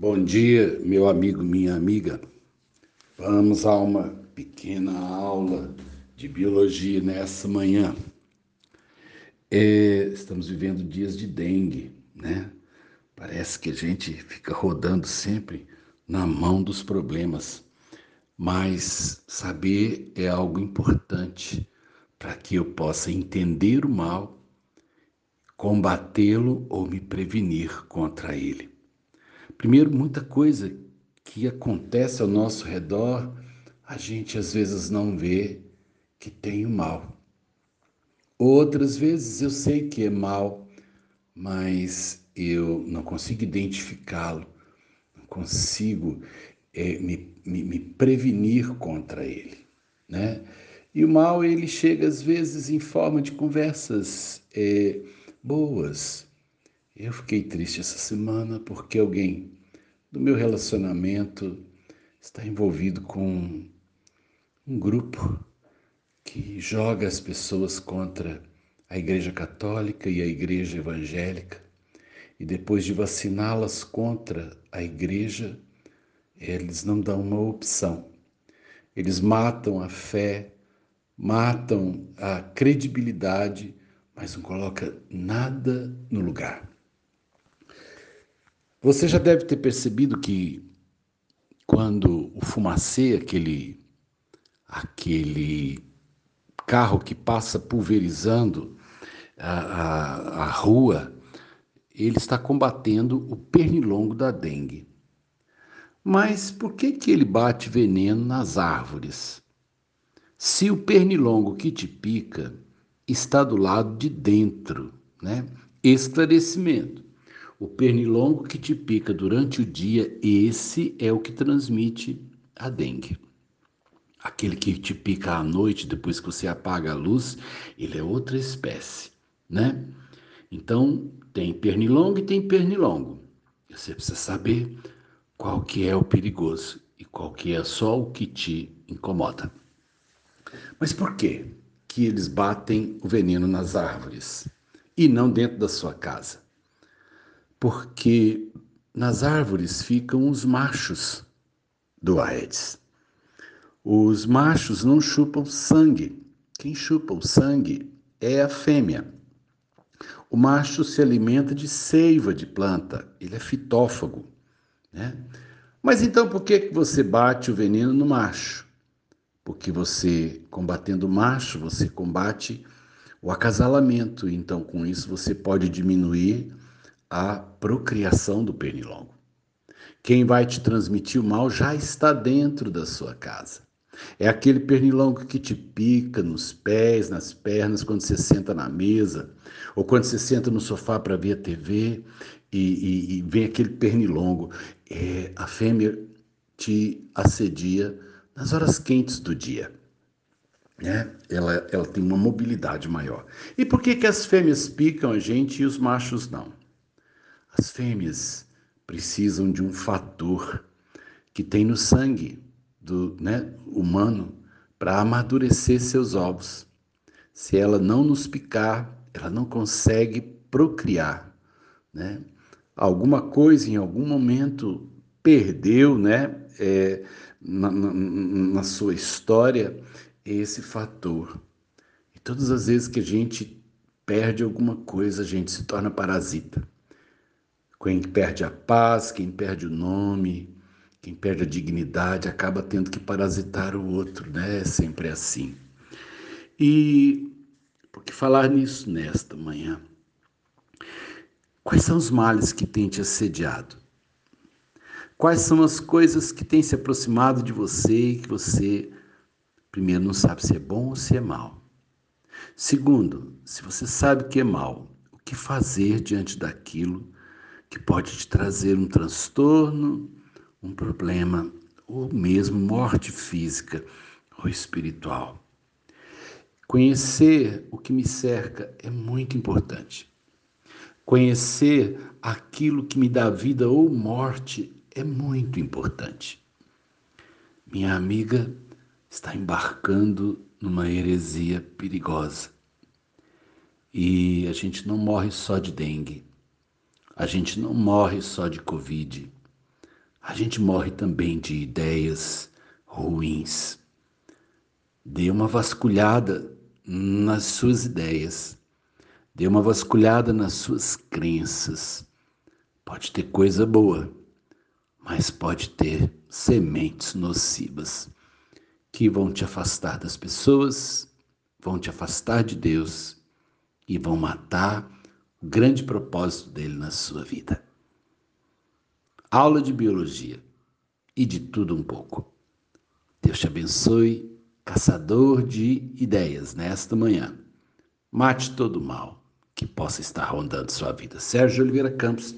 Bom dia, meu amigo, minha amiga. Vamos a uma pequena aula de biologia nessa manhã. É, estamos vivendo dias de dengue, né? Parece que a gente fica rodando sempre na mão dos problemas, mas saber é algo importante para que eu possa entender o mal, combatê-lo ou me prevenir contra ele. Primeiro, muita coisa que acontece ao nosso redor, a gente às vezes não vê que tem o mal. Outras vezes eu sei que é mal, mas eu não consigo identificá-lo, não consigo é, me, me, me, prevenir contra ele, né? E o mal ele chega às vezes em forma de conversas é, boas, eu fiquei triste essa semana porque alguém do meu relacionamento está envolvido com um grupo que joga as pessoas contra a Igreja Católica e a Igreja Evangélica. E depois de vaciná-las contra a Igreja, eles não dão uma opção. Eles matam a fé, matam a credibilidade, mas não coloca nada no lugar. Você já deve ter percebido que quando o fumacê, aquele, aquele carro que passa pulverizando a, a, a rua, ele está combatendo o pernilongo da dengue. Mas por que, que ele bate veneno nas árvores? Se o pernilongo que te pica está do lado de dentro, né? Esclarecimento. O pernilongo que te pica durante o dia, esse é o que transmite a dengue. Aquele que te pica à noite, depois que você apaga a luz, ele é outra espécie, né? Então, tem pernilongo e tem pernilongo. Você precisa saber qual que é o perigoso e qual que é só o que te incomoda. Mas por quê que eles batem o veneno nas árvores e não dentro da sua casa? Porque nas árvores ficam os machos do Aedes. Os machos não chupam sangue. Quem chupa o sangue é a fêmea. O macho se alimenta de seiva de planta, ele é fitófago. Né? Mas então por que você bate o veneno no macho? Porque você, combatendo o macho, você combate o acasalamento. Então, com isso, você pode diminuir a procriação do pernilongo. Quem vai te transmitir o mal já está dentro da sua casa. É aquele pernilongo que te pica nos pés, nas pernas, quando você senta na mesa, ou quando você senta no sofá para ver a TV e, e, e, vem aquele pernilongo. É, a fêmea te assedia nas horas quentes do dia. Né? Ela, ela tem uma mobilidade maior. E por que, que as fêmeas picam a gente e os machos não? As fêmeas precisam de um fator que tem no sangue do né, humano para amadurecer seus ovos. Se ela não nos picar, ela não consegue procriar. Né? Alguma coisa em algum momento perdeu né, é, na, na, na sua história esse fator. E todas as vezes que a gente perde alguma coisa, a gente se torna parasita. Quem perde a paz, quem perde o nome, quem perde a dignidade, acaba tendo que parasitar o outro, né? É sempre assim. E por que falar nisso nesta manhã? Quais são os males que têm te assediado? Quais são as coisas que têm se aproximado de você e que você, primeiro, não sabe se é bom ou se é mal? Segundo, se você sabe que é mal, o que fazer diante daquilo que pode te trazer um transtorno, um problema ou mesmo morte física ou espiritual. Conhecer o que me cerca é muito importante. Conhecer aquilo que me dá vida ou morte é muito importante. Minha amiga está embarcando numa heresia perigosa. E a gente não morre só de dengue. A gente não morre só de Covid, a gente morre também de ideias ruins. Dê uma vasculhada nas suas ideias. Dê uma vasculhada nas suas crenças. Pode ter coisa boa, mas pode ter sementes nocivas que vão te afastar das pessoas, vão te afastar de Deus e vão matar grande propósito dele na sua vida. Aula de biologia e de tudo um pouco. Deus te abençoe, caçador de ideias nesta manhã. Mate todo o mal que possa estar rondando sua vida. Sérgio Oliveira Campos,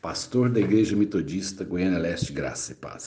pastor da Igreja Metodista Goiânia Leste, Graça e Paz.